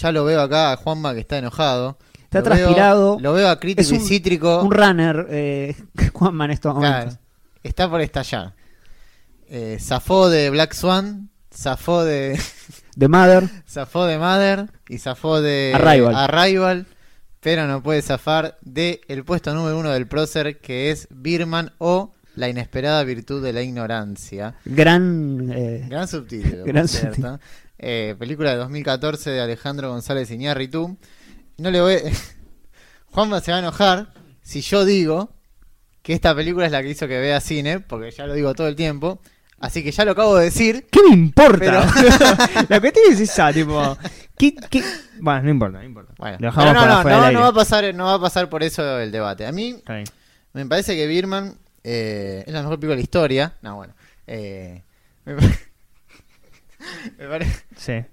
Ya lo veo acá a Juanma que está enojado. Está Lo veo- transpirado. lo veo a crítico y cítrico. Un runner, eh, Juanma en estos Claro, momentos. está por estallar. Eh, zafó de Black Swan, zafó de The Mother. zafó de Mother y zafó de Arrival. Arrival, pero no puede zafar de el puesto número uno del prócer que es Birman o La inesperada virtud de la ignorancia. Gran. eh, Gran subtítulo, Gran cierto. Eh, película de 2014 de Alejandro González Iñárritu. No le voy. Juanma se va a enojar si yo digo que esta película es la que hizo que vea cine, porque ya lo digo todo el tiempo. Así que ya lo acabo de decir. ¿Qué me importa? Pero- la cuestión es esa, tipo. ¿qué, qué? Bueno, no importa, no importa. Bueno, no, no, no, no va a pasar, no va a pasar por eso el debate. A mí me parece que Birman eh, es la mejor película de la historia. No, bueno. eh, me, me parece. Sí.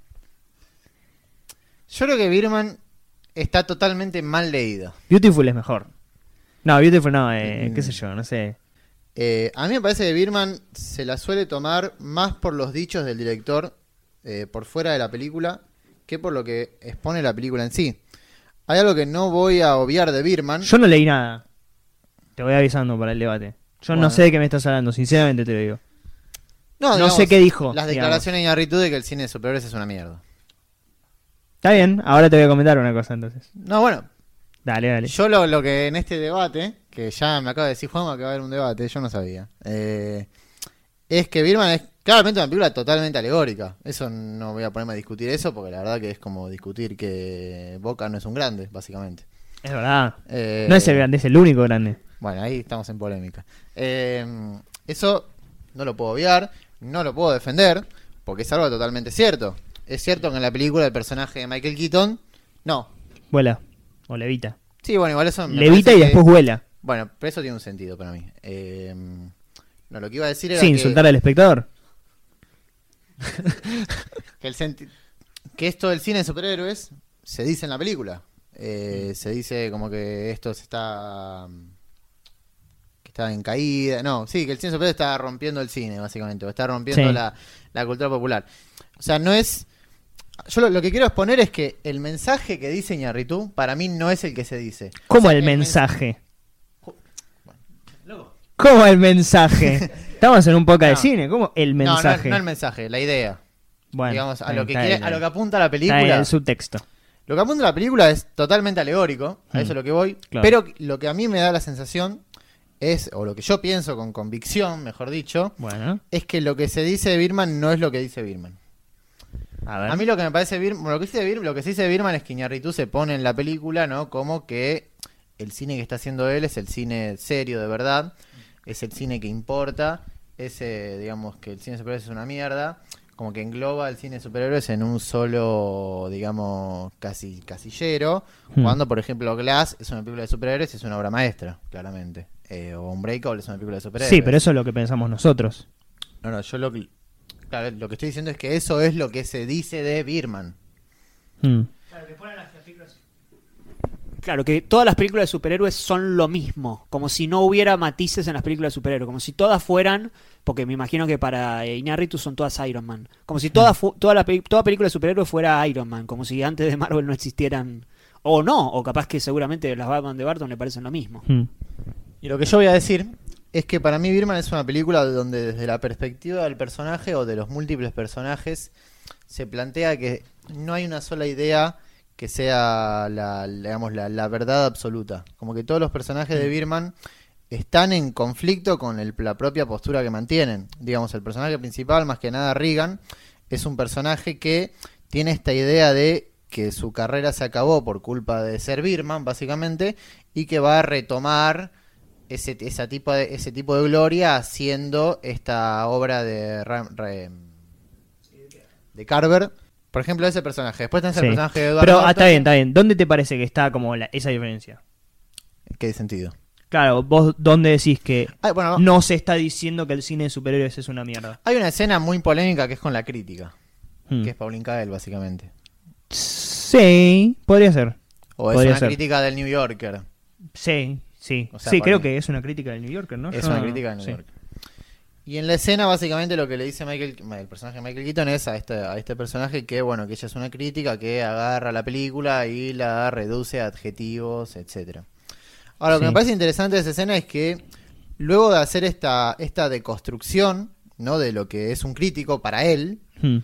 Yo creo que Birman está totalmente mal leído. Beautiful es mejor. No, Beautiful no, eh, Mm. qué sé yo, no sé. Eh, a mí me parece que Birman se la suele tomar más por los dichos del director eh, por fuera de la película que por lo que expone la película en sí. Hay algo que no voy a obviar de Birman. Yo no leí nada. Te voy avisando para el debate. Yo Bueno. no sé de qué me estás hablando, sinceramente te lo digo. No, no digamos, sé qué dijo, Las digamos. declaraciones de Iñárritu de que el cine de superhéroes es una mierda. Está bien, ahora te voy a comentar una cosa entonces. No, bueno, Dale, dale. yo lo, lo que en este debate, que ya me acaba de decir Juanma que va a haber un debate, yo no sabía, eh, es que Birman es claramente una película totalmente alegórica. Eso no voy a ponerme a discutir eso, porque la verdad que es como discutir que Boca no es un grande, básicamente. Es verdad. Eh, No es el grande, es el único grande. Bueno, ahí estamos en polémica. Eh, eso no lo puedo obviar, no lo puedo defender, porque es algo totalmente cierto. Es cierto que en la película el personaje de Michael Keaton, no. Vuela. O levita. Sí, bueno, igual eso... me Levita y que- después vuela. Bueno, pero eso tiene un sentido para mí. Eh, no, lo que iba a decir era Sí, que, insultar al espectador. que, el senti- que esto del cine de superhéroes se dice en la película. Eh, se dice como que esto se está... está en caída. No, sí, que el cine está rompiendo el cine, básicamente. O está rompiendo Sí. la, la cultura popular. O sea, no es... Yo lo, lo que quiero exponer es que el mensaje que dice Ñarritu para mí no es el que se dice. ¿Cómo O sea, el men- mensaje? ¿Cómo el mensaje? Estamos en un podcast de cine. ¿Cómo el No, no, mensaje? no el mensaje, la idea. bueno, digamos, a lo, que quiere- a lo que apunta la película. el subtexto. Lo que apunta la película es totalmente alegórico, a Mm. eso es lo que voy. Claro. Pero lo que a mí me da la sensación es, o lo que yo pienso con convicción, mejor dicho, Bueno, es que lo que se dice de Birman no es lo que dice Birman. a ver. A mí lo que me parece Birman, lo que dice Birman, lo que se dice de Birman es que Iñárritu se pone en la película, ¿no? Como que el cine que está haciendo él es el cine serio de verdad, es el cine que importa, es, eh, digamos, que el cine de superhéroes es una mierda, como que engloba el cine de superhéroes en un solo, digamos, casi casillero, Hmm. cuando, por ejemplo, Glass es una película de superhéroes, es una obra maestra, claramente. Eh, o Unbreakable es una película de superhéroes. Sí, pero eso es lo que pensamos nosotros. No, no, yo lo que... Claro, lo que estoy diciendo es que eso es lo que se dice de Birman. Mm. Claro, que todas las películas de superhéroes son lo mismo, como si no hubiera matices en las películas de superhéroes, como si todas fueran, porque me imagino que para eh, Iñárritu son todas Iron Man, como si toda, fu- toda, la pe- toda película de superhéroes fuera Iron Man, como si antes de Marvel no existieran, o no, o capaz que seguramente las Batman de Barton le parecen lo mismo. Mm. Y lo que yo voy a decir es que para mí Birman es una película donde desde la perspectiva del personaje o de los múltiples personajes se plantea que no hay una sola idea que sea la, digamos, la, la verdad absoluta. Como que todos los personajes de Birman están en conflicto con el- la propia postura que mantienen. Digamos, el personaje principal, más que nada Regan, es un personaje que tiene esta idea de que su carrera se acabó por culpa de ser Birman, básicamente, y que va a retomar ese, esa tipo de, ese tipo de gloria haciendo esta obra de, Carver. Por ejemplo, ese personaje. Después tenés Sí. el personaje de Edward Pero ah, Norton. está bien, está bien. ¿Dónde te parece que está como la- esa diferencia? ¿Qué sentido? Claro, vos dónde decís que Ay, bueno, no se está diciendo que el cine de superhéroes es una mierda. hay una escena muy polémica que es con la crítica. Mm. Que es Pauline Kael, básicamente. Sí, podría ser. O es Podría una ser. crítica del New Yorker. Sí, sí. O sea, sí, creo mí- que es una crítica del New Yorker, ¿no? Es Yo una no- crítica del New sí. Yorker. Y en la escena, básicamente, lo que le dice Michael, el personaje de Michael Keaton es a este, a este personaje que, bueno, que ella es una crítica que agarra la película y la reduce a adjetivos, etcétera. Ahora, lo que Sí. me parece interesante de esa escena es que luego de hacer esta, esta deconstrucción, ¿no? De lo que es un crítico para él, Hmm.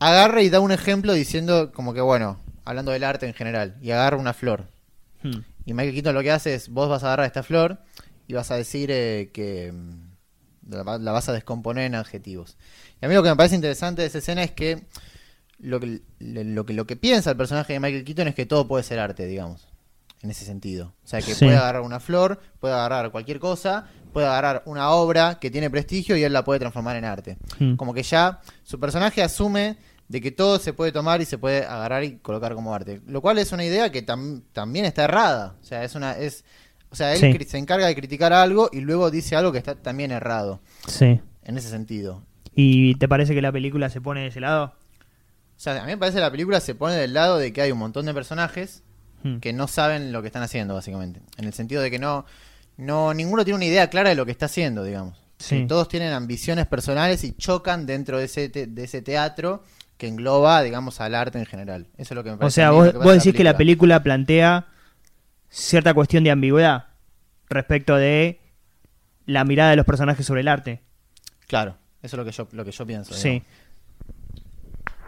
agarra y da un ejemplo diciendo como que, bueno, hablando del arte en general, y agarra una flor. Hmm. Y Michael Keaton lo que hace es, vos vas a agarrar esta flor y vas a decir eh, que mm, la, va- la vas a descomponer en adjetivos. Y a mí lo que me parece interesante de esa escena es que lo que, le- lo que lo que piensa el personaje de Michael Keaton es que todo puede ser arte, digamos, en ese sentido. O sea, que Sí. puede agarrar una flor, puede agarrar cualquier cosa, puede agarrar una obra que tiene prestigio y él la puede transformar en arte. Hmm. Como que ya su personaje asume de que todo se puede tomar y se puede agarrar y colocar como arte. Lo cual es una idea que tam- también está errada. O sea, es una es o sea, él Sí. se encarga de criticar algo y luego dice algo que está también errado Sí. en ese sentido. ¿Y te parece que la película se pone de ese lado? O sea, a mí me parece que la película se pone del lado de que hay un montón de personajes Hmm. que no saben lo que están haciendo, básicamente. En el sentido de que no, no ninguno tiene una idea clara de lo que está haciendo, digamos. Sí. Todos tienen ambiciones personales y chocan dentro de ese, te- de ese teatro que engloba, digamos, al arte en general. Eso es lo que me O sea, vos, vos decís que la película plantea cierta cuestión de ambigüedad respecto de la mirada de los personajes sobre el arte. Claro, eso es lo que yo, lo que yo pienso. Sí. digamos.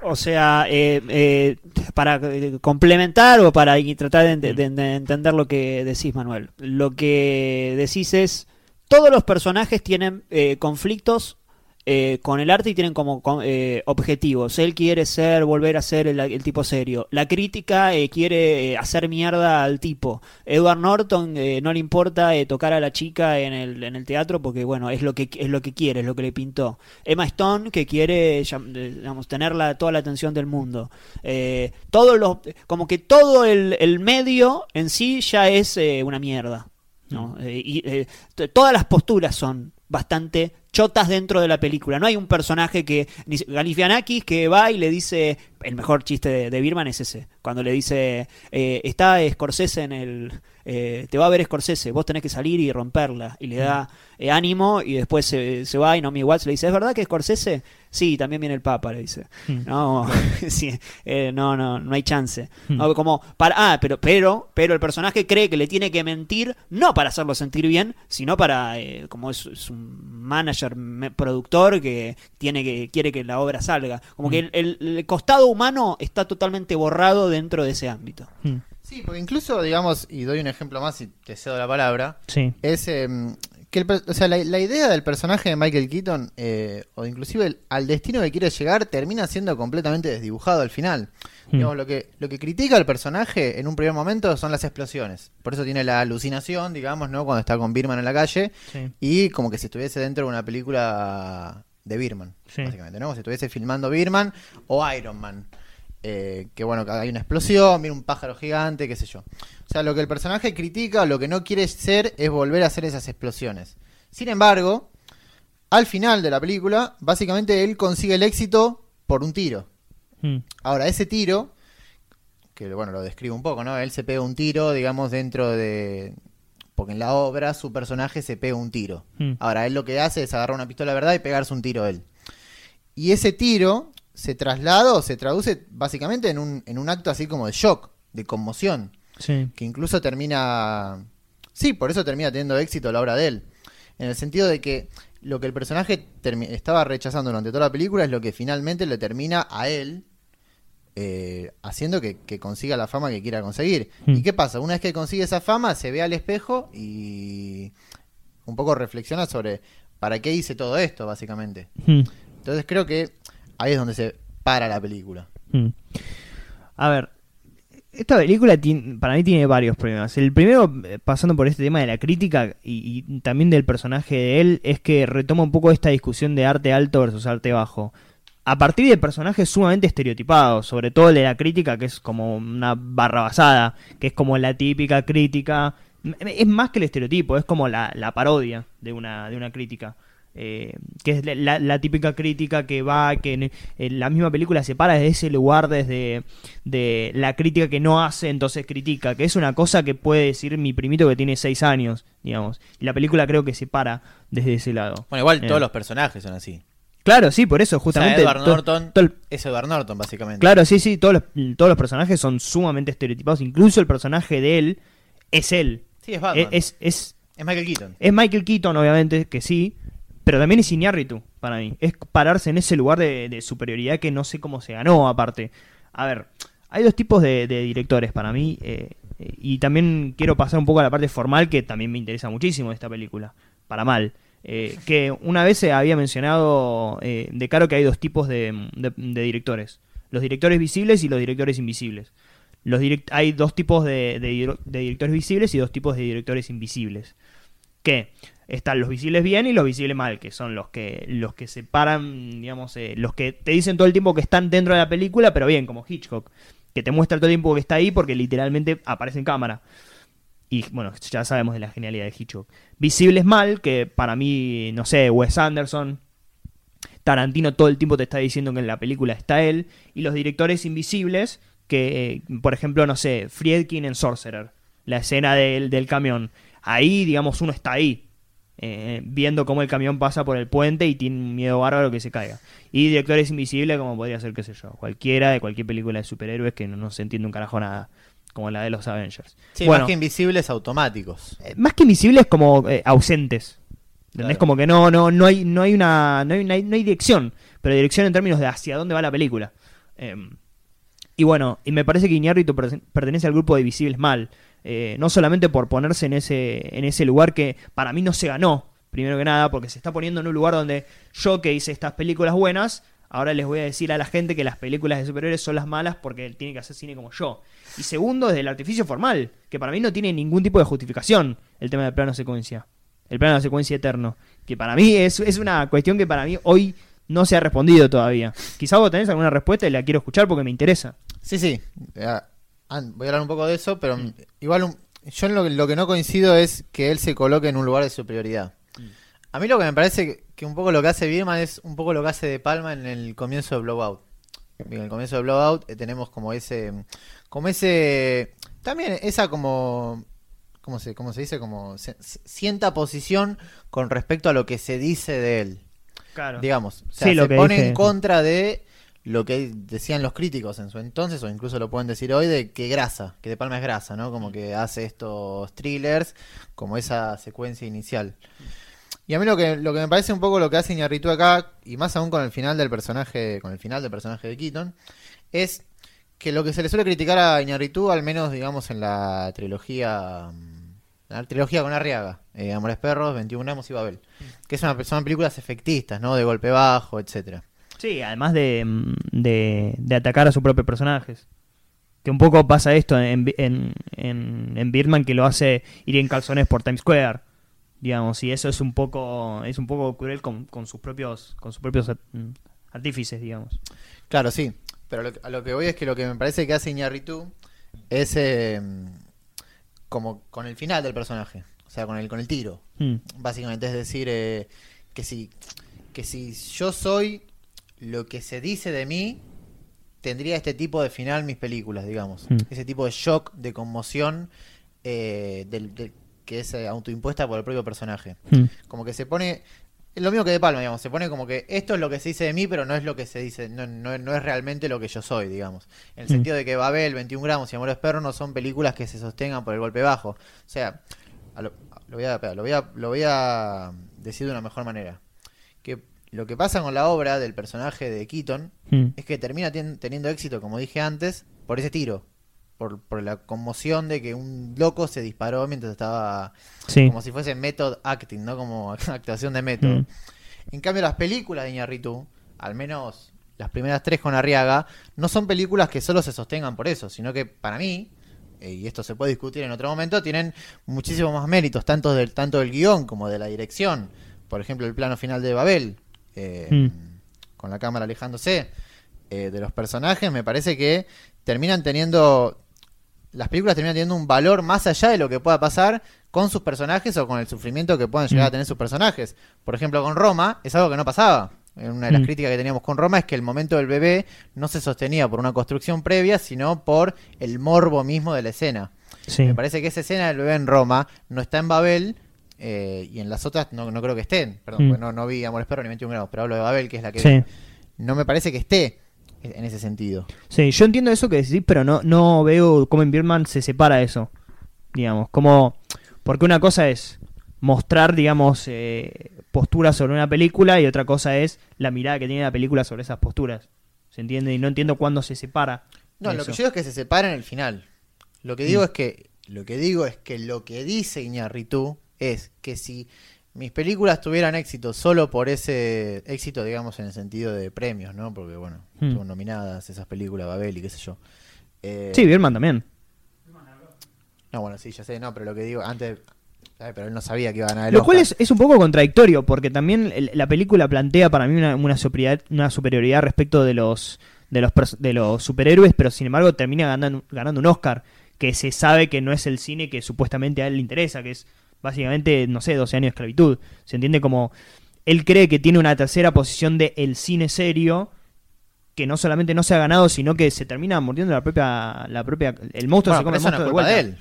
O sea, eh, eh, para eh, complementar o para tratar de, ente- de- de entender lo que decís, Manuel. Lo que decís es, todos los personajes tienen eh, conflictos eh, con el arte y tienen como con- eh, objetivos. Él quiere ser, volver a ser el, el tipo serio. La crítica eh, quiere hacer mierda al tipo. Edward Norton no le importa tocar a la chica en el, en el teatro porque, bueno, es lo que es lo que quiere, es lo que le pintó. Emma Stone que quiere, digamos, tener la- toda la atención del mundo. Todos los, como que todo el, el medio en sí ya es una mierda. ¿no? Eh, y todas las posturas son bastante chotas dentro de la película. No hay un personaje que. ni- Galifianakis que va y le dice. El mejor chiste de, de Birman es ese. Cuando le dice. eh, está Scorsese en el. eh, te va a ver Scorsese, vos tenés que salir y romperla. Y le da eh, ánimo y después se, se va y Naomi Watts le dice: ¿Es verdad que Scorsese? Sí, también viene el Papa, le dice. Hmm. No, sí, eh, no, no, no hay chance. Hmm. No, como para, ah, pero, pero, pero el personaje cree que le tiene que mentir no para hacerlo sentir bien, sino para, como es, es un manager, productor que tiene que quiere que la obra salga. Como que el, el- el costado humano está totalmente borrado dentro de ese ámbito. Hmm. Sí, porque incluso, digamos, y doy un ejemplo más y te cedo la palabra, Sí. es em, que el per- o sea, la, la idea del personaje de Michael Keaton, eh, o inclusive el- al destino que quiere llegar, termina siendo completamente desdibujado al final. Hmm. Digamos, lo, que, lo que critica el personaje en un primer momento son las explosiones. Por eso tiene la alucinación, digamos, ¿no? Cuando está con Birman en la calle Sí. y como que si estuviese dentro de una película de Birman, Sí. básicamente, ¿no? Como si estuviese filmando Birman o Iron Man. Eh, que bueno, que hay una explosión, viene un pájaro gigante, qué sé yo. O sea, lo que el personaje critica, lo que no quiere ser es volver a hacer esas explosiones. Sin embargo, al final de la película, básicamente él consigue el éxito por un tiro. Hmm. Ahora, ese tiro, que bueno, lo describo un poco, ¿no? Él se pega un tiro, digamos, dentro de... Porque en la obra su personaje se pega un tiro. Hmm. Ahora, él lo que hace es agarrar una pistola de verdad y pegarse un tiro él. Y ese tiro se traslada o se traduce básicamente en un, en un acto así como de shock, de conmoción, Sí. que incluso termina... Sí, por eso termina teniendo éxito la obra de él. En el sentido de que lo que el personaje estaba rechazando durante toda la película es lo que finalmente le termina a él eh, haciendo que, que consiga la fama que quiera conseguir. Hmm. ¿Y qué pasa? Una vez que consigue esa fama, se ve al espejo y un poco reflexiona sobre para qué hice todo esto, básicamente. Hmm. Entonces creo que ahí es donde se para la película. Hmm. A ver, esta película para mí tiene varios problemas. El primero, eh, pasando por este tema de la crítica y, también del personaje de él, es que retoma un poco esta discusión de arte alto versus arte bajo. A partir de personajes sumamente estereotipados, sobre todo el de la crítica, que es como una barra basada, que es como la típica crítica. Es más que el estereotipo, es como la, la parodia de una, de una crítica. Eh, que es la, la típica crítica que va, que en, en la misma película se para desde ese lugar, desde de la crítica que no hace, entonces critica, que es una cosa que puede decir mi primito que tiene seis años, digamos. Y la película creo que se para desde ese lado. Bueno, igual Eh, todos los personajes son así. Claro, sí, por eso, O sea, justamente. Edward to- Norton todo el- es Edward Norton, básicamente. Claro, sí, sí, todos los, todos los personajes son sumamente estereotipados. Incluso el personaje de él es él. Sí, es Batman. Es, es, Es Michael Keaton. es Michael Keaton, obviamente, que sí. Pero también es Iñárritu, para mí. Es pararse en ese lugar de, superioridad que no sé cómo se ganó, aparte. A ver, hay dos tipos de, directores para mí. eh, y también quiero pasar un poco a la parte formal, que también me interesa muchísimo de esta película. Para mal. Eh, que una vez se había mencionado eh, de Caro que hay dos tipos de, directores. Los directores visibles y los directores invisibles. Los direct- hay dos tipos de directores visibles y dos tipos de directores invisibles. Que están los visibles bien y los visibles mal, que son los que los que separan, digamos, eh, los que te dicen todo el tiempo que están dentro de la película, pero bien, como Hitchcock, que te muestra todo el tiempo que está ahí porque literalmente aparece en cámara. Y bueno, ya sabemos de la genialidad de Hitchcock. Visibles mal, que para mí, no sé, Wes Anderson, Tarantino todo el tiempo te está diciendo que en la película está él. Y los directores invisibles, que, eh, por ejemplo, no sé, Friedkin en Sorcerer, la escena del, del camión. Ahí, digamos, uno está ahí, eh, viendo cómo el camión pasa por el puente y tiene un miedo bárbaro que se caiga. Y directores invisibles, como podría ser, qué sé yo, cualquiera de cualquier película de superhéroes que no, no se entiende un carajo nada, como la de los Avengers. Sí, Bueno, más que invisibles, automáticos. eh, más que invisibles como eh, ausentes. Claro. Como que no, no, no hay, no hay una. No hay, una- no hay dirección. Pero dirección en términos de hacia dónde va la película. Eh, y bueno, y me parece que Iñárritu perten- pertenece al grupo de visibles mal. Eh, no solamente por ponerse en ese, en ese lugar que para mí no se ganó, primero que nada, porque se está poniendo en un lugar donde yo que hice estas películas buenas, ahora les voy a decir a la gente que las películas de superhéroes son las malas porque tiene que hacer cine como yo. Y segundo, desde el artificio formal, que para mí no tiene ningún tipo de justificación el tema del plano secuencia. El plano secuencia eterno. Que para mí es, es una cuestión que para mí hoy no se ha respondido todavía. Quizá vos tenés alguna respuesta y la quiero escuchar porque me interesa. Sí, sí. An- voy a hablar un poco de eso, pero Mm. igual un- yo en lo, que- lo que no coincido es que él se coloque en un lugar de superioridad. Mm. A mí lo que me parece que, que un poco lo que hace Birman es un poco lo que hace De Palma en el comienzo de Blowout. En el comienzo de Blowout eh, tenemos como ese, como ese, también esa como, ¿cómo se, cómo se dice? Como se- se- sienta posición con respecto a lo que se dice de él Claro. digamos. O sea, Sí, lo se que pone dije. en contra de lo que decían los críticos en su entonces, o incluso lo pueden decir hoy, de que grasa, que De Palma es grasa, ¿no? Como que hace estos thrillers, como esa secuencia inicial. Y a mí lo que, lo que me parece un poco lo que hace Iñárritu acá, y más aún con el final del personaje, con el final del personaje de Keaton, es que lo que se le suele criticar a Iñárritu, al menos digamos en la trilogía mm, la trilogía con Arriaga, eh, Amores Perros, 21 gramos y Babel, que es una, son películas efectistas, ¿no? De golpe bajo, etcétera. Sí, además de, mm, de, de atacar a sus propios personajes. Que un poco pasa esto en, en, en, en Birdman que lo hace ir en calzones por Times Square. Digamos, y eso es un poco, es un poco cruel con, con sus propios, con sus propios mm, artífices, digamos. Claro, sí. Pero lo a lo que voy es que lo que me parece que hace Iñárritu es eh, como con el final del personaje, o sea, con el con el tiro, Mm. básicamente es decir eh, que si que si yo soy lo que se dice de mí tendría este tipo de final mis películas, digamos, Mm. ese tipo de shock, de conmoción eh, del, del- que es eh, autoimpuesta por el propio personaje. Mm. como que se pone es lo mismo que de Palma, digamos, se pone como que esto es lo que se dice de mí, pero no es lo que se dice, no, no, no es realmente lo que yo soy, digamos. En el Mm. sentido de que Babel, 21 gramos y Amores Perros no son películas que se sostengan por el golpe bajo. O sea, a lo, lo voy a, lo voy a, lo voy a decir de una mejor manera. Lo que pasa con la obra del personaje de Keaton Mm. es que termina teniendo éxito, como dije antes, por ese tiro. Por, por la conmoción de que un loco se disparó mientras estaba Sí. como si fuese method acting, ¿no? Como actuación de método. Mm. En cambio, las películas de Iñárritu, al menos las primeras tres con Arriaga, no son películas que solo se sostengan por eso, sino que para mí, eh, y esto se puede discutir en otro momento, tienen muchísimos más méritos, tanto del, tanto del guion como de la dirección. Por ejemplo, el plano final de Babel, eh, Mm. con la cámara alejándose, eh, de los personajes, me parece que terminan teniendo las películas terminan teniendo un valor más allá de lo que pueda pasar con sus personajes o con el sufrimiento que puedan llegar Mm. a tener sus personajes. Por ejemplo, con Roma es algo que no pasaba. Una de las Mm. críticas que teníamos con Roma es que el momento del bebé no se sostenía por una construcción previa, sino por el morbo mismo de la escena. Sí. Me parece que esa escena del bebé en Roma no está en Babel eh, y en las otras no, no creo que estén. Perdón, Mm. porque no, no vi Amores Perro ni 21 grados, pero hablo de Babel, que es la que Sí. No me parece que esté en ese sentido. Sí, yo entiendo eso que decís, pero no, no veo cómo en Birdman se separa eso. Digamos, como. Porque una cosa es mostrar, digamos, eh, posturas sobre una película y otra cosa es la mirada que tiene la película sobre esas posturas. ¿Se entiende? Y no entiendo cuándo se separa. No, lo eso. que yo digo es que se separan en el final. Lo que Mm. digo es que lo que digo es que lo que dice Iñárritu es que si mis películas tuvieran éxito solo por ese éxito, digamos, en el sentido de premios, ¿no? Porque, bueno, Mm. son nominadas esas películas, Babel y qué sé yo. Eh, Sí, Birdman también. No, bueno, sí, ya sé, no, pero lo que digo, antes... ay, pero él no sabía que iba a ganar el Lo cual es, es un poco contradictorio, porque también el- la película plantea para mí una, una superioridad, una superioridad respecto de los, de, los de los superhéroes, pero sin embargo termina ganando, ganando un Oscar, que se sabe que no es el cine que supuestamente a él le interesa, que es básicamente, no sé, 12 años de esclavitud. Se entiende como él cree que tiene una tercera posición de el cine serio, que no solamente no se ha ganado, sino que se termina mordiendo la propia, la propia, el monstruo Bueno, se come el no de culpa de él.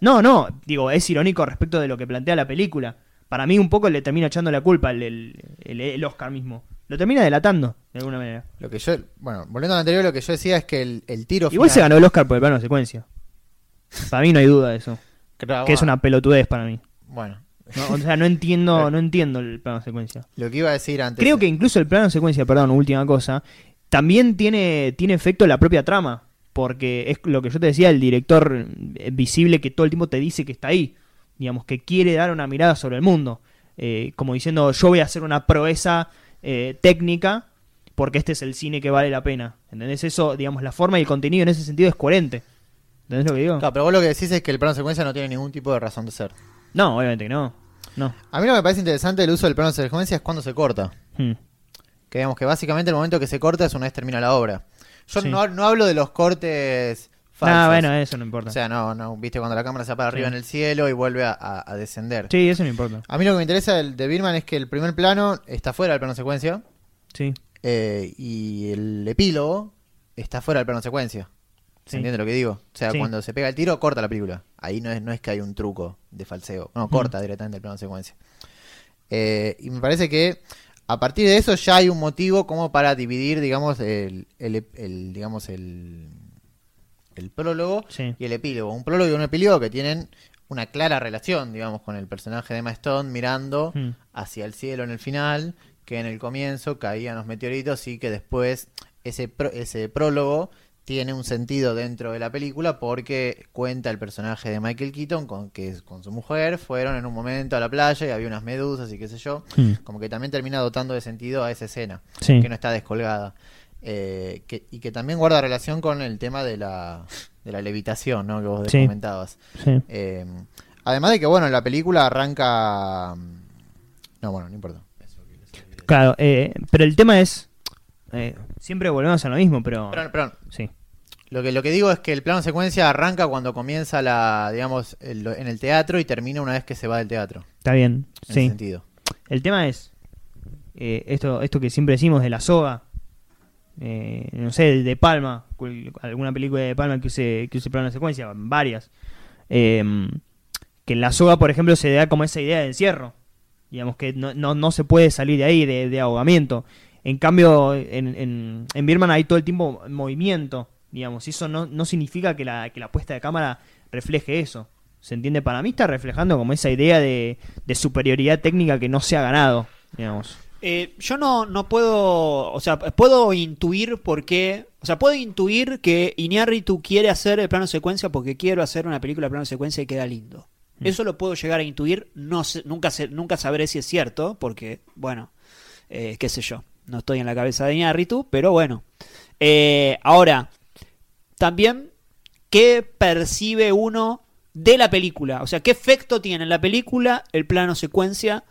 No, no, digo, es irónico respecto de lo que plantea la película. Para mí un poco le termina echando la culpa el, el, el- el Oscar mismo. Lo termina delatando, de alguna manera. Lo que yo, bueno, volviendo al anterior, lo que yo decía es que el, el tiro Igual se final- ganó el Oscar por el plano de secuencia. Para mí no hay duda de eso. Creo- Que es una pelotudez para mí. Bueno, No, o sea, no entiendo, no entiendo el plano de secuencia. lo que iba a decir antes... Creo que incluso el plano de secuencia, perdón, última cosa, también tiene, tiene efecto en la propia trama. Porque es lo que yo te decía, el director eh, visible que todo el tiempo te dice que está ahí. Digamos, que quiere dar una mirada sobre el mundo. Eh, como diciendo, yo voy a hacer una proeza eh, técnica porque este es el cine que vale la pena. ¿Entendés? Eso, digamos, la forma y el contenido en ese sentido es coherente. ¿Entendés lo que digo? Claro, pero vos lo que decís es que el plano secuencia no tiene ningún tipo de razón de ser. No, obviamente que no. No. A mí lo que me parece interesante del uso del plano secuencia es cuando se corta. Hmm. Que digamos que básicamente el momento que se corta es una vez termina la obra. Yo Sí. no, no hablo de los cortes falsos. Ah, bueno, eso no importa. O sea, no, no, viste cuando la cámara se va para Sí. arriba en el cielo y vuelve a, a- a descender. sí, eso no importa. A mí lo que me interesa del, de Birman es que el primer plano está fuera del plano secuencia Sí. eh, y el epílogo está fuera del plano secuencia. ¿Se Sí. entiende lo que digo? O sea, Sí. cuando se pega el tiro, corta la película. Ahí no es, no es que hay un truco de falseo. No, corta directamente el plano secuencia. Eh, y me parece que a partir de eso ya hay un motivo como para dividir, digamos, el, el- el- digamos, el, el prólogo Sí. y el epílogo. Un prólogo y un epílogo que tienen una clara relación, digamos, con el personaje de Emma Stone mirando Hmm. hacia el cielo en el final, que en el comienzo caían los meteoritos y que después ese, pro- ese prólogo tiene un sentido dentro de la película porque cuenta el personaje de Michael Keaton con que con su mujer fueron en un momento a la playa y había unas medusas y qué sé yo, Hmm. como que también termina dotando de sentido a esa escena, Sí. que no está descolgada. Eh, que- y que también guarda relación con el tema de la, de la levitación, ¿no? Que vos Sí. comentabas. Sí. Eh, además de que, bueno, la película arranca... No, bueno, no importa. Claro, eh, pero el tema es. eh, siempre volvemos a lo mismo, pero. Perdón, perdón. Sí. Lo que, lo que digo es que el plano secuencia arranca cuando comienza la, digamos, el- en el teatro y termina una vez que se va del teatro. Está bien. En ese Sí. sentido. El tema es. eh, esto, esto que siempre decimos de la soga. eh, no sé, de, Palma. Alguna película de Palma que use, que use plano de secuencia. Varias. eh, que en la soga, por ejemplo, se da como esa idea de encierro. Digamos que no, no, no se puede salir de ahí, de, de ahogamiento. En cambio, en, en, en Birman hay todo el tiempo movimiento. Digamos, y eso no, no significa que la, que la puesta de cámara refleje eso. ¿Se entiende? Para mí está reflejando como esa idea de, de superioridad técnica que no se ha ganado. Digamos. Eh, yo no, no puedo, o sea, puedo intuir por qué, o sea, puedo intuir que Iñárritu quiere hacer el plano secuencia porque quiero hacer una película de plano secuencia y queda lindo. Mm. Eso lo puedo llegar a intuir, no sé- nunca sé- nunca sabré si es cierto, porque, bueno, eh, qué sé yo, no estoy en la cabeza de Iñárritu, pero bueno. Eh, ahora, también, ¿qué percibe uno de la película? O sea, ¿qué efecto tiene en la película el plano secuencia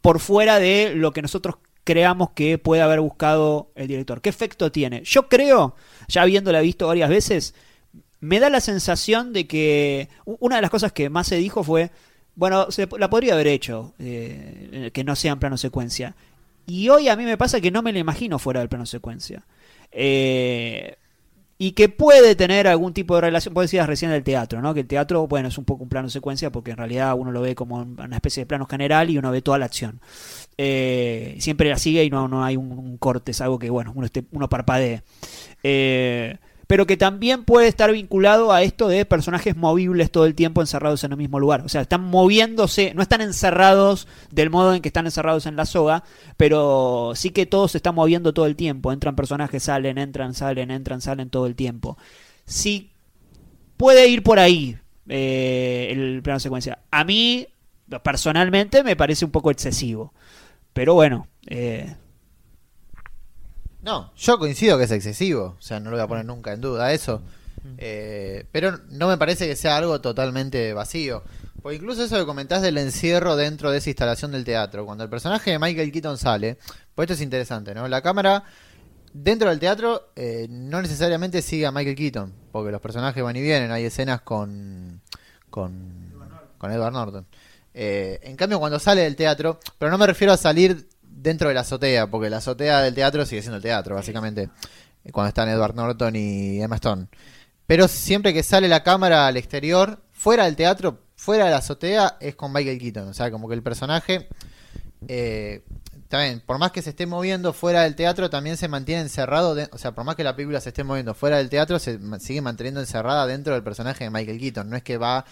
por fuera de lo que nosotros creamos que puede haber buscado el director? ¿Qué efecto tiene? Yo creo, ya habiéndola visto varias veces, me da la sensación de que una de las cosas que más se dijo fue, bueno, se, la podría haber hecho, eh, que no sea en plano secuencia. Y hoy a mí me pasa que no me la imagino fuera del plano secuencia. Eh, y que puede tener algún tipo de relación, vos decías recién del teatro, ¿no? Que el teatro, bueno, es un poco un plano secuencia porque en realidad uno lo ve como una especie de plano general y uno ve toda la acción. Eh, siempre la sigue y no, no hay un, un corte, es algo que, bueno, uno, esté, uno parpadee. Eh, pero que también puede estar vinculado a esto de personajes movibles todo el tiempo encerrados en el mismo lugar. O sea, están moviéndose, no están encerrados del modo en que están encerrados en la soga, pero sí que todos se están moviendo todo el tiempo. Entran personajes, salen, entran, salen, entran, salen todo el tiempo. Sí, puede ir por ahí eh, el plano secuencia. A mí, personalmente, me parece un poco excesivo. Pero bueno, eh, No, yo coincido que es excesivo, o sea, no lo voy a poner nunca en duda eso. Eh, pero no me parece que sea algo totalmente vacío. Porque incluso eso que comentás del encierro dentro de esa instalación del teatro, cuando el personaje de Michael Keaton sale, pues esto es interesante, ¿no? La cámara dentro del teatro eh, no necesariamente sigue a Michael Keaton, porque los personajes van y vienen, hay escenas con con, con Edward Norton. Eh, en cambio, cuando sale del teatro, pero no me refiero a salir dentro de la azotea, porque la azotea del teatro sigue siendo el teatro, básicamente, cuando están Edward Norton y Emma Stone. Pero siempre que sale la cámara al exterior, fuera del teatro, fuera de la azotea, es con Michael Keaton. O sea, como que el personaje, eh, también, por más que se esté moviendo fuera del teatro, también se mantiene encerrado. de- o sea, por más que la película se esté moviendo fuera del teatro, se sigue manteniendo encerrada dentro del personaje de Michael Keaton. No es que va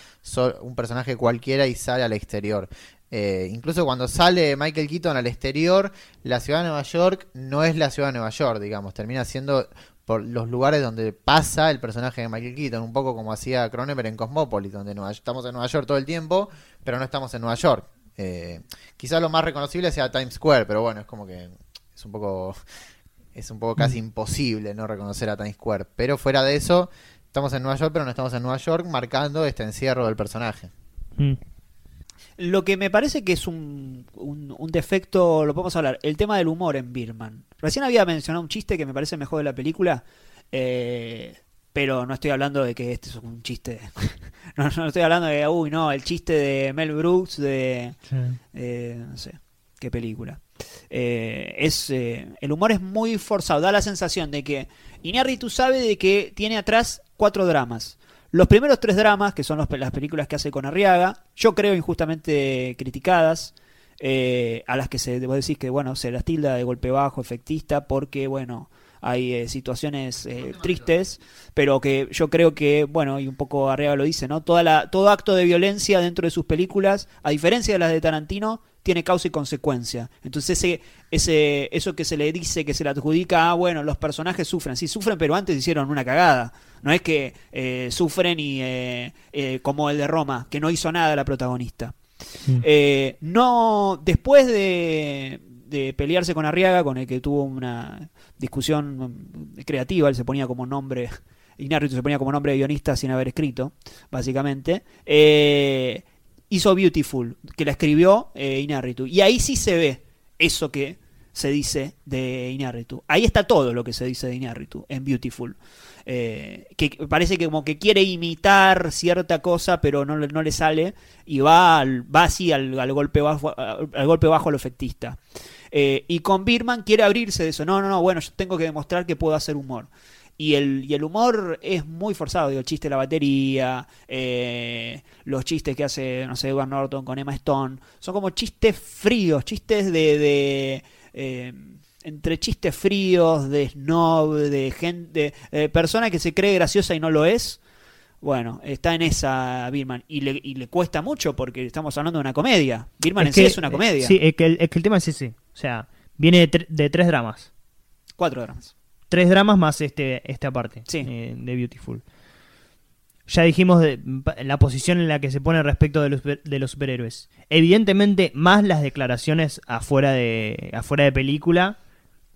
un personaje cualquiera y sale al exterior. Eh, incluso cuando sale Michael Keaton al exterior, la ciudad de Nueva York no es la ciudad de Nueva York, digamos, termina siendo por los lugares donde pasa el personaje de Michael Keaton, un poco como hacía Cronenberg en Cosmopolis, donde Nueva- estamos en Nueva York todo el tiempo, pero no estamos en Nueva York. Eh, quizás lo más reconocible sea Times Square, pero bueno, es como que es un poco es un poco casi imposible no reconocer a Times Square, pero fuera de eso, estamos en Nueva York, pero no estamos en Nueva York, marcando este encierro del personaje. Mm. Lo que me parece que es un, un, un defecto, lo podemos hablar, el tema del humor en Birman. Recién había mencionado un chiste que me parece mejor de la película, eh, pero no estoy hablando de que este es un chiste. no, no estoy hablando de, uy, no, el chiste de Mel Brooks, de, eh, no sé, qué película. Eh, es eh, el humor es muy forzado, da la sensación de que Iñárritu sabe de que tiene atrás cuatro dramas. Los primeros tres dramas, que son las películas que hace con Arriaga, yo creo injustamente criticadas, eh, a las que se debo decir que bueno se las tilda de golpe bajo, efectista, porque bueno hay eh, situaciones eh, tristes, pero que yo creo que bueno y un poco Arriaga lo dice, no toda la todo acto de violencia dentro de sus películas, a diferencia de las de Tarantino, tiene causa y consecuencia. Entonces ese, ese, eso que se le dice, que se le adjudica, ah, bueno, los personajes sufren, sí sufren, pero antes hicieron una cagada. No es que eh, sufren y como el de Roma, que no hizo nada la protagonista. Mm. No, después de, de pelearse con Arriaga, con el que tuvo una discusión mm, creativa, él se ponía como nombre, Iñárritu se ponía como nombre de guionista sin haber escrito, básicamente, eh, hizo Beautiful, que la escribió eh, Iñárritu. Y ahí sí se ve eso que se dice de Iñárritu. Ahí está todo lo que se dice de Iñárritu en Beautiful. Eh, que parece que como que quiere imitar cierta cosa, pero no, no le sale y va, al- va así al, al golpe bajo, al, al golpe bajo a lo efectista. Eh, y con Birman quiere abrirse de eso. No, no, no, bueno, yo tengo que demostrar que puedo hacer humor. Y el, y el humor es muy forzado, digo, el chiste de la batería, eh, los chistes que hace, no sé, Edward Norton con Emma Stone, son como chistes fríos, chistes de... de eh, entre chistes fríos, de snob, de gente, de persona que se cree graciosa y no lo es. Bueno, está en esa Birman y le, y le cuesta mucho porque estamos hablando de una comedia. Birman en sí es una comedia. Sí, es que, el, es que el tema es ese. O sea, viene de, tre- de tres dramas. Cuatro dramas. Tres dramas más este esta parte Sí. eh, de Beautiful. Ya dijimos de, la posición en la que se pone respecto de los, de los superhéroes. Evidentemente, más las declaraciones afuera de, afuera de película,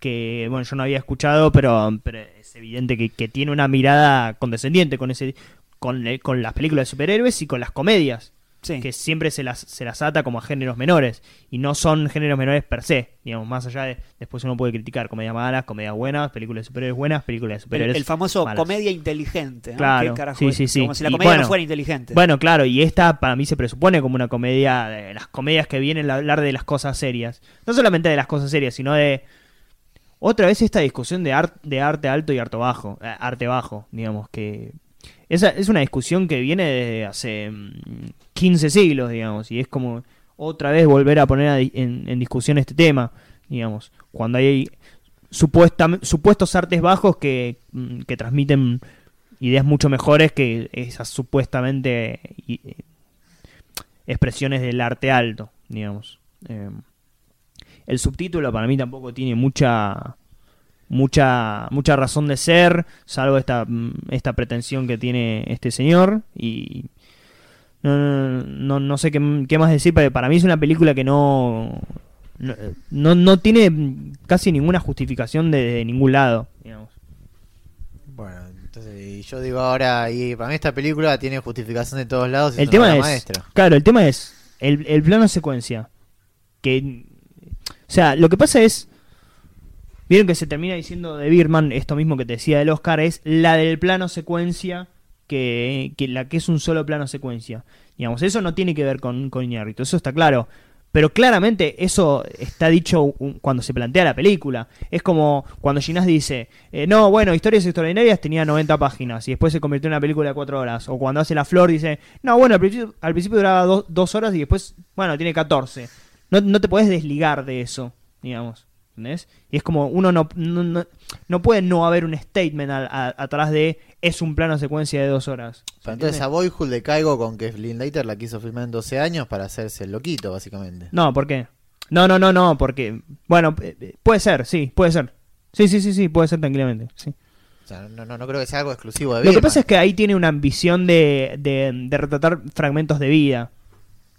que bueno, yo no había escuchado, pero, pero es evidente que, que tiene una mirada condescendiente con ese con, eh, con las películas de superhéroes y con las comedias. Sí. que siempre se las, se las ata como a géneros menores y no son géneros menores per se, digamos, más allá de después uno puede criticar comedias malas, comedias buenas, películas de superhéroes buenas, películas de El, superhéroes el famoso malas. comedia inteligente. ¿no? Claro, ¿Qué carajo sí, sí, sí. Como si la comedia bueno, no fuera inteligente. Bueno, claro, y esta para mí se presupone como una comedia, de las comedias que vienen a hablar de las cosas serias. No solamente de las cosas serias, sino de otra vez esta discusión de, art- de arte alto y arte bajo, eh, arte bajo, digamos que es una discusión que viene desde hace mm, 15 siglos, digamos, y es como otra vez volver a poner en, en discusión este tema, digamos, cuando hay supuestos artes bajos que, mm, que transmiten ideas mucho mejores que esas supuestamente eh, expresiones del arte alto, digamos. Eh, el subtítulo para mí tampoco tiene mucha mucha mucha razón de ser, salvo esta mm, esta pretensión que tiene este señor y no, no, no, no sé qué, qué más decir, pero para mí es una película que no no, no, tiene casi ninguna justificación de, de ningún lado, digamos. Bueno, entonces, yo digo ahora, y para mí esta película tiene justificación de todos lados. El tema es, maestra. claro, el tema es el, el plano secuencia. Que, o sea, lo que pasa es, vieron que se termina diciendo de Birman esto mismo que te decía del Oscar es la del plano secuencia que, que la que es un solo plano secuencia. Digamos, eso no tiene que ver con con eso está claro. Pero claramente eso está dicho cuando se plantea la película. Es como cuando Ginás dice, eh, no, bueno, Historias Extraordinarias tenía 90 páginas y después se convirtió en una película de 4 horas. O cuando hace La Flor dice, no, bueno, al principio, al principio duraba 2 horas y después, bueno, tiene 14. No, no te puedes desligar de eso, digamos. ¿Entendés? Y es como uno no, no, no, puede no haber un statement a- a- atrás de es un plano secuencia de 2 horas. ¿Se Pero entonces a Boyhood le caigo con que Linklater la quiso filmar en 12 años para hacerse el loquito, básicamente. No, ¿por qué? No, no, no, no, porque. Bueno, eh, eh, puede ser, sí, puede ser. Sí, sí, sí, sí, puede ser tranquilamente. Sí. O sea, no, no, no creo que sea algo exclusivo de Lo que pasa es que ahí tiene una ambición de, de, de retratar fragmentos de vida,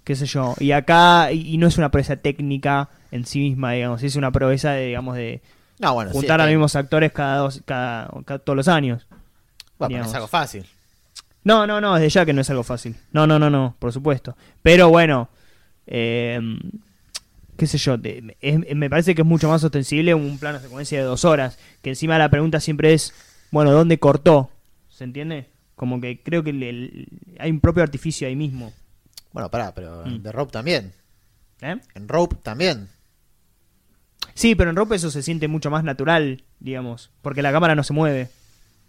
qué sé yo. Y acá, y, y no es una proeza técnica en sí misma, digamos, es una proeza de, digamos, de No, bueno, sí, juntar a los mismos actores cada, dos, cada, cada- todos los años. Bueno, pero es algo fácil. No, no, no, desde ya que no es algo fácil. No, no, no, no, por supuesto. Pero bueno, eh, qué sé yo, te- es- me parece que es mucho más ostensible un plano secuencia de dos horas. Que encima la pregunta siempre es, bueno, ¿dónde cortó? ¿Se entiende? Como que creo que el- el- hay un propio artificio ahí mismo. Bueno, pará, pero Mm. de Rope también. ¿Eh? En Rope también. Sí, pero en ropa eso se siente mucho más natural, digamos, porque la cámara no se mueve.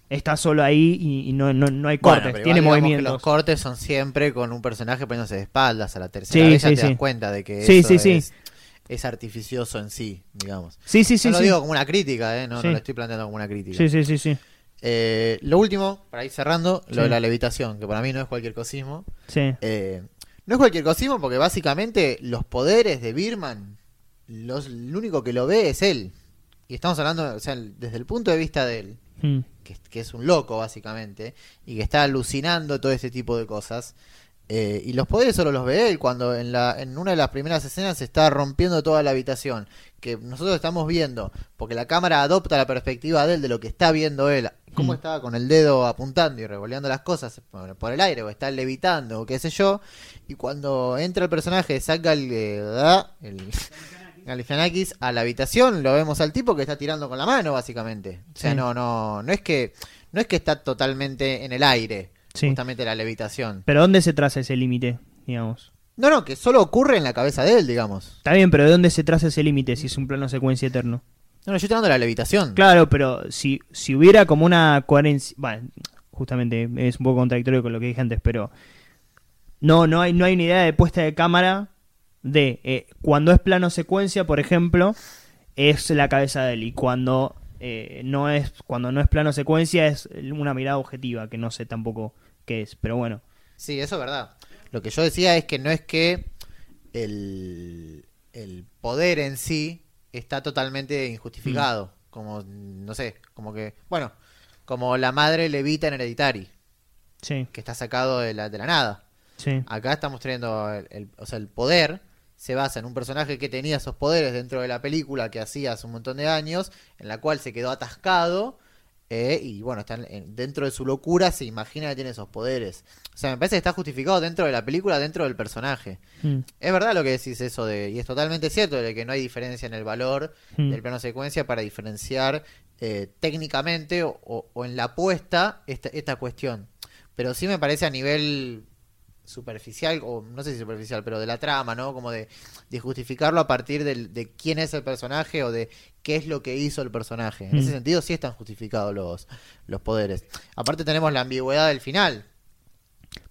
Está solo ahí y, y no, no, no hay Bueno, cortes, pero tiene movimientos. Los cortes son siempre con un personaje poniéndose de espaldas a la tercera Sí, vez ya sí, te sí. das cuenta de que Sí, eso sí, sí. es, es artificioso en sí, digamos. Sí, sí, sí, no lo digo como una crítica, ¿eh? no, no lo estoy planteando como una crítica. Sí, sí, sí, sí. Eh, lo último, para ir cerrando, lo Sí. de la levitación, que para mí no es cualquier cosismo. Sí. Eh, no es cualquier cosismo porque básicamente los poderes de Birman, los, el único que lo ve es él. Y estamos hablando, o sea, desde el punto de vista de él, Mm. que, que es un loco básicamente, y que está alucinando todo ese tipo de cosas. Eh, y los poderes solo los ve él cuando en, la, en una de las primeras escenas se está rompiendo toda la habitación. Que nosotros estamos viendo, porque la cámara adopta la perspectiva de él, de lo que está viendo él. Cómo Mm. estaba con el dedo apuntando y revoleando las cosas por, por el aire, o está levitando, o qué sé yo. Y cuando entra el personaje, saca el, eh, da- el Galifianakis a la habitación, lo vemos al tipo que está tirando con la mano, básicamente. O sea, Sí. no, no, no es que, no es que está totalmente en el aire, Sí. justamente la levitación. Pero ¿dónde se traza ese límite, digamos? No, no, que solo ocurre en la cabeza de él, digamos. Está bien, pero ¿de dónde se traza ese límite si es un plano secuencia eterno? No, no, yo estoy hablando de la levitación. Claro, pero si, si hubiera como una coherencia... Bueno, justamente es un poco contradictorio con lo que dije antes, pero... No, no hay, no hay una idea de puesta de cámara de... eh, cuando es plano secuencia, por ejemplo, es la cabeza de él. Y cuando, eh, no es, cuando no es plano secuencia es una mirada objetiva, que no sé tampoco qué es. Pero bueno, Sí, eso es verdad. Lo que yo decía es que no es que el, el poder en sí está totalmente injustificado. Como, no sé, como que, bueno, como la madre levita en Hereditary, sí, que está sacado de la, de la nada. sí. Acá estamos teniendo, el, el- o sea, el poder se basa en un personaje que tenía esos poderes dentro de la película que hacía hace un montón de años, en la cual se quedó atascado eh, y bueno, está en- en- dentro de su locura se imagina que tiene esos poderes. O sea, me parece que está justificado dentro de la película, dentro del personaje. Mm. Es verdad lo que decís eso de, y es totalmente cierto, de que no hay diferencia en el valor Mm. del plano secuencia para diferenciar eh, técnicamente o, o- o en la apuesta esta, esta cuestión. Pero sí me parece a nivel superficial, o no sé si superficial, pero de la trama, ¿no? Como de, de justificarlo a partir del- de quién es el personaje o de qué es lo que hizo el personaje. En Mm. ese sentido sí están justificados los, los poderes. Aparte tenemos la ambigüedad del final.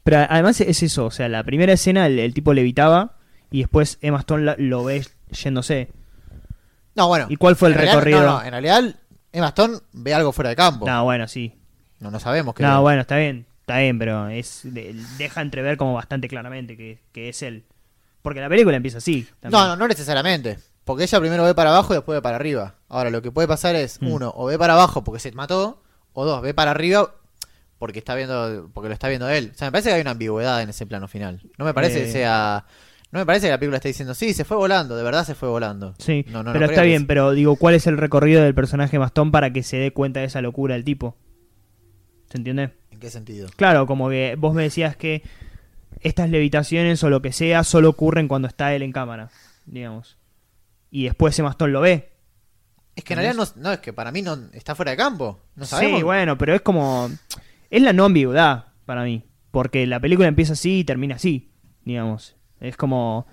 Pero además es eso, o sea, la primera escena el, el tipo levitaba y después Emma Stone la- lo ve yéndose. No, bueno. ¿Y cuál fue el realidad- recorrido? no, no, en realidad Emma Stone ve algo fuera de campo. No, bueno, sí. No, no sabemos qué No, ve. bueno, está bien, está bien, pero es de- deja entrever como bastante claramente que, que es él. Porque la película empieza así. también. No, no, no necesariamente. Porque ella primero ve para abajo y después ve para arriba. Ahora, lo que puede pasar es, Mm. uno, o ve para abajo porque se mató, o dos, ve para arriba porque está viendo, porque lo está viendo él. O sea, me parece que hay una ambigüedad en ese plano final. No me parece Eh. que sea. No me parece que la película esté diciendo, sí, se fue volando, de verdad se fue volando. Sí, No, no, no pero está bien, es- pero digo, ¿cuál es el recorrido del personaje Mastón para que se dé cuenta de esa locura del tipo? ¿Se entiende? ¿En qué sentido? Claro, como que vos me decías que estas levitaciones o lo que sea solo ocurren cuando está él en cámara, digamos. Y después ese Mastón lo ve. Es que en realidad no, no, es que para mí no está fuera de campo. No sabemos. Sí, bueno, pero es como... Es la no ambigüedad para mí. Porque la película empieza así y termina así, digamos. Es como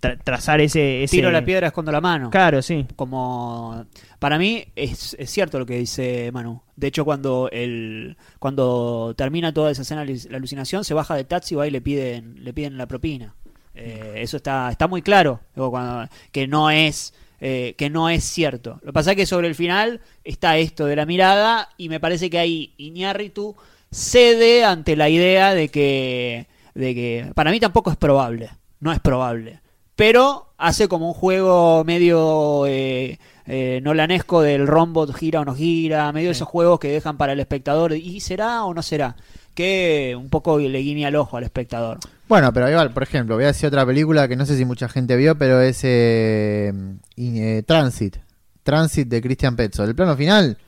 tra- trazar ese, ese... Tiro la piedra, escondo la mano. Claro, sí. como para mí es, es cierto lo que dice Manu. De hecho, cuando el cuando termina toda esa escena la alucinación, se baja de taxi y va y le piden le piden la propina. Eh, eso está está muy claro Digo, cuando- que no es eh, que no es cierto. Lo que pasa es que sobre el final está esto de la mirada y me parece que ahí Iñárritu cede ante la idea de que de que para mí tampoco es probable, no es probable, pero hace como un juego medio eh, eh, nolanesco del rombo gira o no gira, medio de esos juegos que dejan para el espectador y será o no será, que un poco le guiña el ojo al espectador. Bueno, pero igual, por ejemplo, voy a decir otra película que no sé si mucha gente vio, pero es eh, eh, Transit. Transit de Christian Petzold. El plano final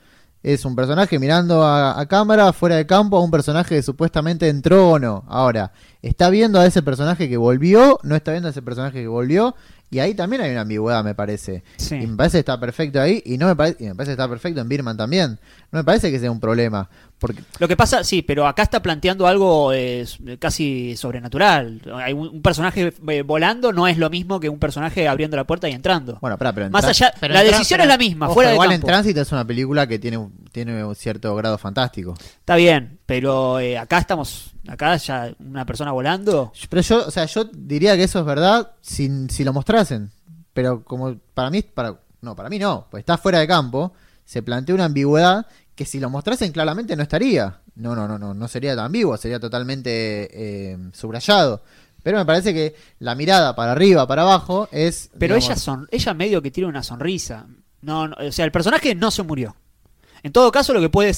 es un personaje mirando a, a cámara, fuera de campo, a un personaje que supuestamente entró o no. Ahora, ¿está viendo a ese personaje que volvió? ¿No está viendo a ese personaje que volvió? Y ahí también hay una ambigüedad, me parece. Sí. Y me parece que está perfecto ahí, y no me parece, y me parece que está perfecto en Birman también. No me parece que sea un problema. Porque Lo que pasa, sí, pero acá está planteando algo eh, casi sobrenatural. Hay un, un personaje eh, volando no es lo mismo que un personaje abriendo la puerta y entrando. Bueno, pará, pero en Más allá- pero la decisión pero- es la misma, ojo, fuera de igual campo. en Tránsito es una película que tiene, un- tiene un cierto grado fantástico. Está bien, pero eh, acá estamos, acá ya una persona volando. Pero yo, o sea, yo diría que eso es verdad si, si lo mostrasen. Pero como para mí, para, no, para mí no, pues está fuera de campo, se plantea una ambigüedad que si lo mostrasen claramente no estaría. No, no, no, no, no sería tan ambiguo, sería totalmente eh, subrayado. Pero me parece que la mirada para arriba, para abajo es... Pero digamos, ella son, ella medio que tiene una sonrisa. No, no, o sea, el personaje no se murió. En todo caso, lo que puede,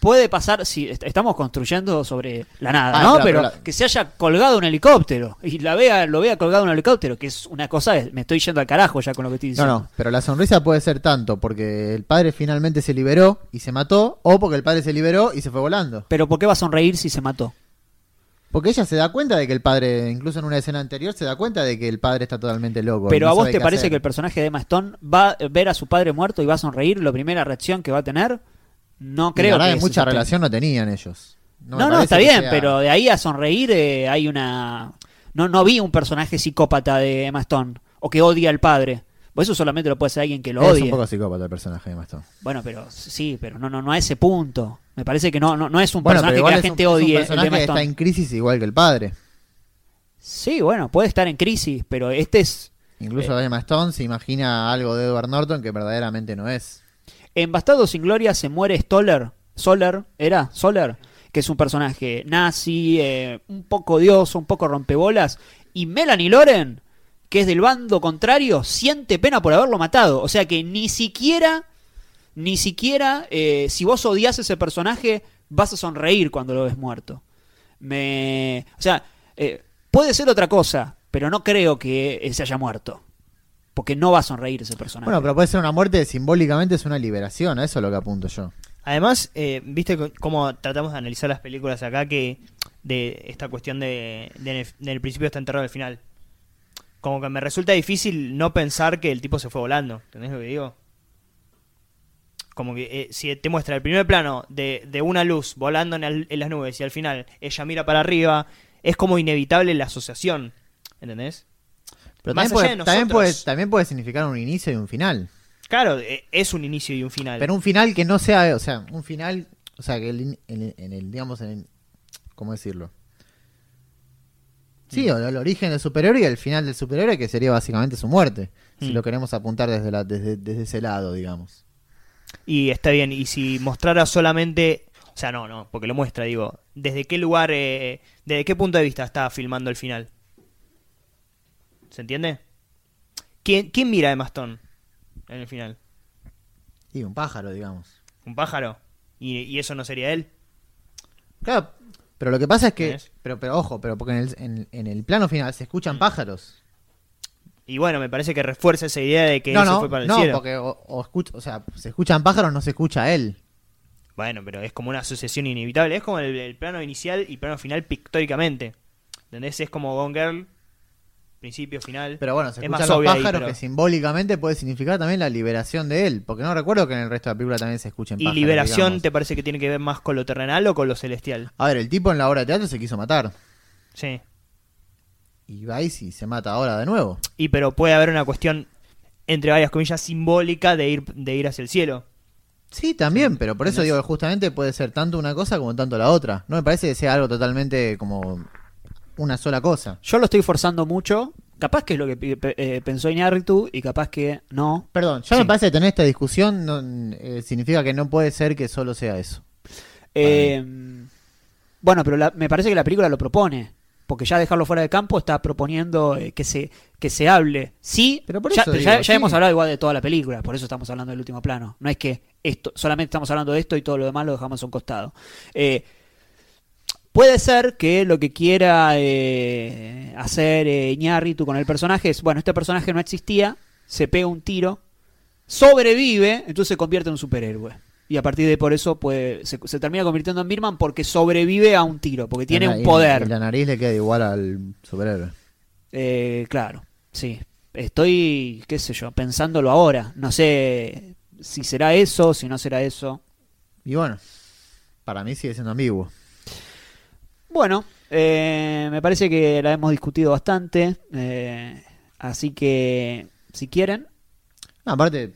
puede pasar, si est- estamos construyendo sobre la nada, Ah, ¿no? espera, pero que se haya colgado un helicóptero y la vea, lo vea colgado un helicóptero, que es una cosa, me estoy yendo al carajo ya con lo que estoy No, diciendo. no, pero la sonrisa puede ser tanto porque el padre finalmente se liberó y se mató, o porque el padre se liberó y se fue volando. Pero ¿por qué va a sonreír si se mató? Porque ella se da cuenta de que el padre, incluso en una escena anterior, se da cuenta de que el padre está totalmente loco. Pero no a vos te parece hacer. que el personaje de Emma Stone va a ver a su padre muerto y va a sonreír, la primera reacción que va a tener, no creo la verdad que mucha relación no tenían ellos. No, no, está bien, sea- pero de ahí a sonreír eh, hay una... No, no vi un personaje psicópata de Emma Stone o que odia al padre. Pues eso solamente lo puede ser alguien que lo es odie. un poco psicópata el personaje de Mastón. Bueno, pero sí, pero no, no, no a ese punto. Me parece que no, no, no es un Bueno, personaje que la es un- gente es un odie. el de personaje que está en crisis igual que el padre. Sí, bueno, puede estar en crisis, pero este es... Incluso Emma Stone se imagina algo de Edward Norton que verdaderamente no es. En Bastardo sin Gloria se muere Stoller, Soler, ¿era? Soler, que es un personaje nazi, eh, un poco odioso, un poco rompebolas, y Melanie Loren, que es del bando contrario, siente pena por haberlo matado. O sea que ni siquiera, ni siquiera, eh, si vos odias ese personaje, vas a sonreír cuando lo ves muerto. Me, o sea, eh, puede ser otra cosa, pero no creo que eh, se haya muerto. Porque no va a sonreír ese personaje. Bueno, pero puede ser una muerte simbólicamente, es una liberación, a eso es lo que apunto yo. Además, eh, viste cómo tratamos de analizar las películas acá, que de esta cuestión de, de- del principio está enterrado al final. Como que me resulta difícil no pensar que el tipo se fue volando. ¿Entendés lo que digo? Como que eh, si te muestra el primer plano de, de una luz volando en, el- en las nubes y al final ella mira para arriba, es como inevitable la asociación. ¿Entendés? Pero Más también, allá puede, de también, puede, también puede significar un inicio y un final. Claro, eh, es un inicio y un final. Pero un final que no sea, o sea, un final, o sea, que el in- en, el, en el, digamos, en el, ¿cómo decirlo? Sí, o el origen del superhéroe y el final del superhéroe que sería básicamente su muerte, si Mm. lo queremos apuntar desde, la, desde, desde ese lado, digamos. Y está bien, y si mostrara solamente, o sea, no, no, porque lo muestra, digo, ¿desde qué lugar, eh, desde qué punto de vista está filmando el final? ¿Se entiende? ¿Quién, quién mira a Mastón en el final? Y un pájaro, digamos. ¿Un pájaro? ¿Y, y eso no sería él? Claro, pero lo que pasa es que, pero, pero ojo, pero porque en el, en, en el plano final se escuchan Mm. pájaros. Y bueno, me parece que refuerza esa idea de que no, se no, fue para el no, cielo. porque o, o escuch- o sea, se escuchan pájaros, no se escucha a él. Bueno, pero es como una asociación inevitable. Es como el, el plano inicial y plano final pictóricamente. ¿Entendés? Es como Gone Girl, principio, final. Pero bueno, se Es escuchan más los ahí, pájaros pero- que simbólicamente puede significar también la liberación de él. Porque no recuerdo que en el resto de la película también se escuchen ¿Y pájaros. liberación digamos. te parece que tiene que ver más con lo terrenal o con lo celestial? A ver, el tipo en la obra de teatro se quiso matar. Sí. Y va y si se mata ahora de nuevo. Y pero puede haber una cuestión, entre varias comillas, simbólica de ir, de ir hacia el cielo. Sí, también, pero por eso digo que justamente puede ser tanto una cosa como tanto la otra. No me parece que sea algo totalmente como una sola cosa. Yo lo estoy forzando mucho. Capaz que es lo que eh, pensó Iñárritu y capaz que no. Perdón, ya Sí. me parece que tener esta discusión no, eh, significa que no puede ser que solo sea eso. Eh, bueno, pero la- me parece que la película lo propone. Porque ya dejarlo fuera de campo está proponiendo eh, que se que se hable. Sí, Pero por ya, eso pero ya- digo, ya sí. hemos hablado igual de toda la película, por eso estamos hablando del último plano. No es que esto solamente estamos hablando de esto y todo lo demás lo dejamos a un costado. Eh, puede ser que lo que quiera eh, hacer eh, Iñárritu con el personaje es, bueno, este personaje no existía, se pega un tiro, sobrevive, entonces se convierte en un superhéroe. Y a partir de por eso se, se termina convirtiendo en Birman porque sobrevive a un tiro, porque tiene un poder. Y la nariz le queda igual al superhéroe. Eh, claro, sí. Estoy, qué sé yo, pensándolo ahora. No sé si será eso, si no será eso. Y bueno, para mí sigue siendo ambiguo. Bueno, eh, me parece que la hemos discutido bastante. eh, así que, si quieren. No, aparte,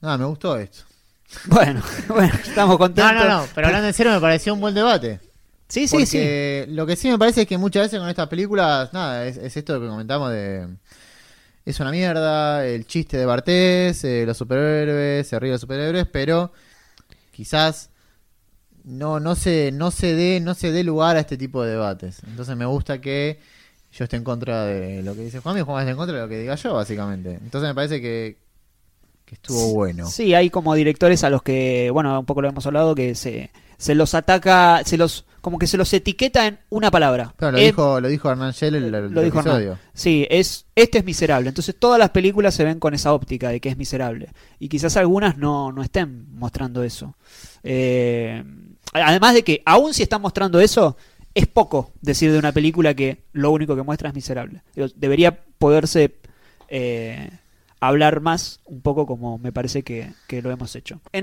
nada, me gustó esto. Bueno, bueno, estamos No, contentos. no, no, pero hablando en serio me pareció un buen debate. Sí, sí, sí. Porque lo que sí me parece es que muchas veces con estas películas, nada, es, es esto que comentamos de... Es una mierda, el chiste de Bartés, eh, los superhéroes, se ríe de los superhéroes, pero quizás no, no se, no se dé, no se dé lugar a este tipo de debates. Entonces me gusta que yo esté en contra de lo que dice Juan y Juan esté en contra de lo que diga yo, básicamente. Entonces me parece que, que estuvo bueno. Sí, hay como directores a los que, bueno, un poco lo hemos hablado, que se, se los ataca, se los, como que se los etiqueta en una palabra. Claro, lo, dijo, lo dijo Hernán Shell el, el lo dijo Hernán. episodio. Sí, es este es miserable. Entonces todas las películas se ven con esa óptica de que es miserable. Y quizás algunas no, no estén mostrando eso. Eh, además de que, aun si están mostrando eso, es poco decir de una película que lo único que muestra es miserable. Debería poderse eh, hablar más, un poco como me parece que, lo hemos hecho.